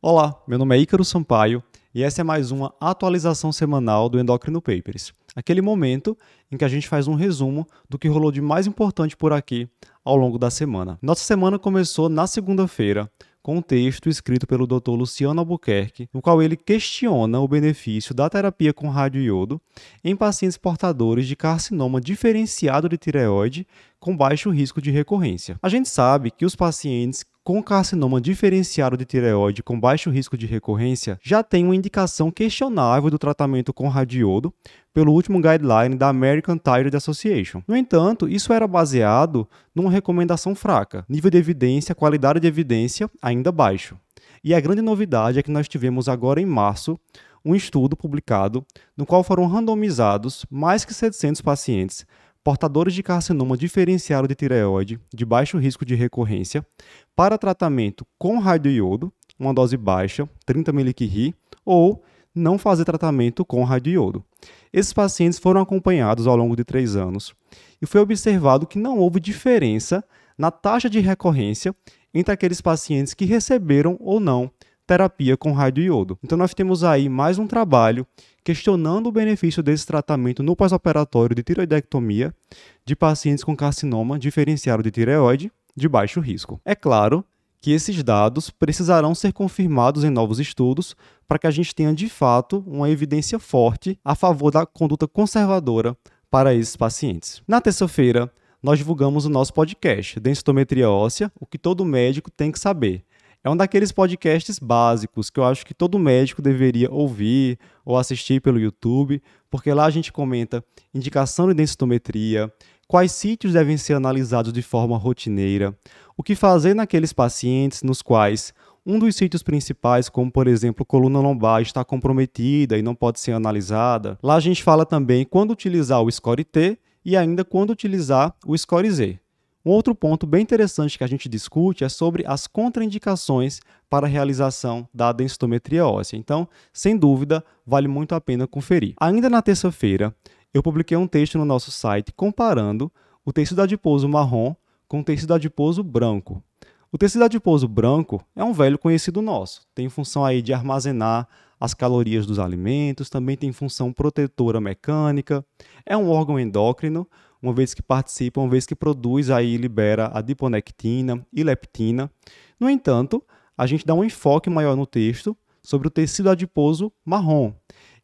Olá, meu nome é Ícaro Sampaio e essa é mais uma atualização semanal do Endocrino Papers, aquele momento em que a gente faz um resumo do que rolou de mais importante por aqui ao longo da semana. Nossa semana começou na segunda-feira com um texto escrito pelo Dr. Luciano Albuquerque, no qual ele questiona o benefício da terapia com radioiodo em pacientes portadores de carcinoma diferenciado de tireoide com baixo risco de recorrência. A gente sabe que os pacientes com carcinoma diferenciado de tireoide com baixo risco de recorrência já tem uma indicação questionável do tratamento com radiodo pelo último guideline da American Thyroid Association. No entanto, isso era baseado numa recomendação fraca, nível de evidência, qualidade de evidência ainda baixo. E a grande novidade é que nós tivemos agora em março um estudo publicado no qual foram randomizados mais que 700 pacientes portadores de carcinoma diferenciado de tireoide de baixo risco de recorrência para tratamento com radioiodo, uma dose baixa, 30 mg ou não fazer tratamento com radioiodo. Esses pacientes foram acompanhados ao longo de três anos e foi observado que não houve diferença na taxa de recorrência entre aqueles pacientes que receberam ou não terapia com radioiodo. Então nós temos aí mais um trabalho questionando o benefício desse tratamento no pós-operatório de tiroidectomia de pacientes com carcinoma diferenciado de tireoide de baixo risco. É claro que esses dados precisarão ser confirmados em novos estudos para que a gente tenha de fato uma evidência forte a favor da conduta conservadora para esses pacientes. Na terça-feira, nós divulgamos o nosso podcast, Densitometria Óssea, o que todo médico tem que saber. É um daqueles podcasts básicos que eu acho que todo médico deveria ouvir ou assistir pelo YouTube, porque lá a gente comenta indicação de densitometria, quais sítios devem ser analisados de forma rotineira, o que fazer naqueles pacientes nos quais um dos sítios principais, como por exemplo coluna lombar, está comprometida e não pode ser analisada. Lá a gente fala também quando utilizar o score T e ainda quando utilizar o score Z. Um outro ponto bem interessante que a gente discute é sobre as contraindicações para a realização da densitometria óssea. Então, sem dúvida, vale muito a pena conferir. Ainda na terça-feira, eu publiquei um texto no nosso site comparando o tecido adiposo marrom com o tecido adiposo branco. O tecido adiposo branco é um velho conhecido nosso. Tem função aí de armazenar as calorias dos alimentos, também tem função protetora mecânica, é um órgão endócrino, uma vez que participa, uma vez que produz aí libera adiponectina e leptina. No entanto, a gente dá um enfoque maior no texto sobre o tecido adiposo marrom.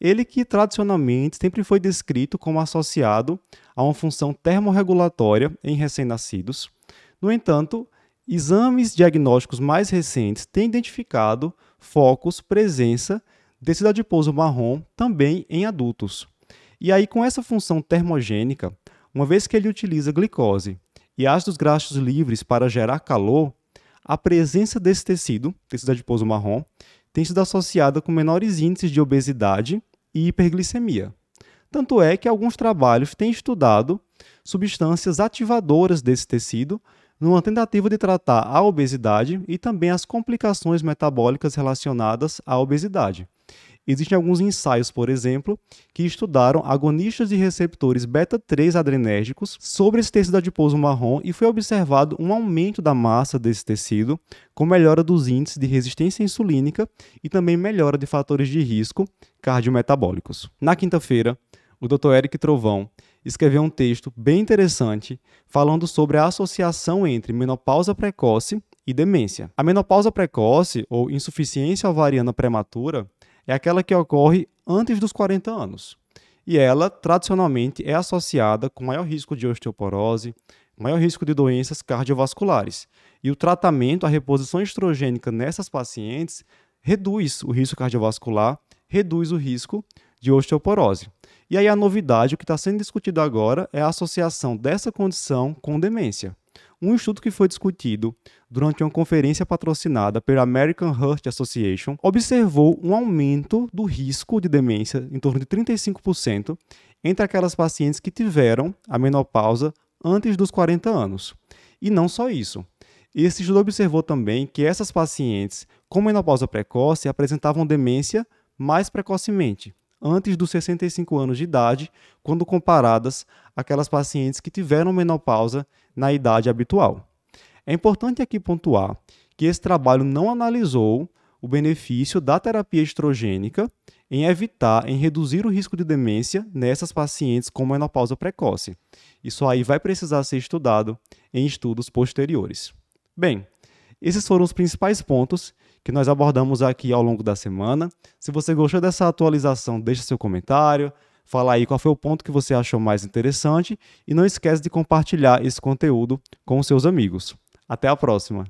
Ele que tradicionalmente sempre foi descrito como associado a uma função termorregulatória em recém-nascidos. No entanto, exames diagnósticos mais recentes têm identificado focos, presença tecido adiposo marrom também em adultos. E aí, com essa função termogênica, uma vez que ele utiliza glicose e ácidos graxos livres para gerar calor, a presença desse tecido, tecido adiposo marrom, tem sido associada com menores índices de obesidade e hiperglicemia. Tanto é que alguns trabalhos têm estudado substâncias ativadoras desse tecido numa tentativa de tratar a obesidade e também as complicações metabólicas relacionadas à obesidade. Existem alguns ensaios, por exemplo, que estudaram agonistas de receptores beta-3 adrenérgicos sobre esse tecido adiposo marrom e foi observado um aumento da massa desse tecido, com melhora dos índices de resistência insulínica e também melhora de fatores de risco cardiometabólicos. Na quinta-feira, o Dr. Eric Trovão escreveu um texto bem interessante falando sobre a associação entre menopausa precoce e demência. A menopausa precoce ou insuficiência ovariana prematura é aquela que ocorre antes dos 40 anos. E ela, tradicionalmente, é associada com maior risco de osteoporose, maior risco de doenças cardiovasculares. E o tratamento, a reposição estrogênica nessas pacientes, reduz o risco cardiovascular, reduz o risco de osteoporose. E aí a novidade, o que está sendo discutido agora, é a associação dessa condição com demência. Um estudo que foi discutido durante uma conferência patrocinada pela American Heart Association observou um aumento do risco de demência em torno de 35% entre aquelas pacientes que tiveram a menopausa antes dos 40 anos. E não só isso. Esse estudo observou também que essas pacientes com menopausa precoce apresentavam demência mais precocemente, antes dos 65 anos de idade, quando comparadas àquelas pacientes que tiveram menopausa na idade habitual. É importante aqui pontuar que esse trabalho não analisou o benefício da terapia estrogênica em evitar, em reduzir o risco de demência nessas pacientes com menopausa precoce. Isso aí vai precisar ser estudado em estudos posteriores. Bem, esses foram os principais pontos que nós abordamos aqui ao longo da semana. Se você gostou dessa atualização, deixe seu comentário, fala aí qual foi o ponto que você achou mais interessante e não esquece de compartilhar esse conteúdo com seus amigos. Até a próxima!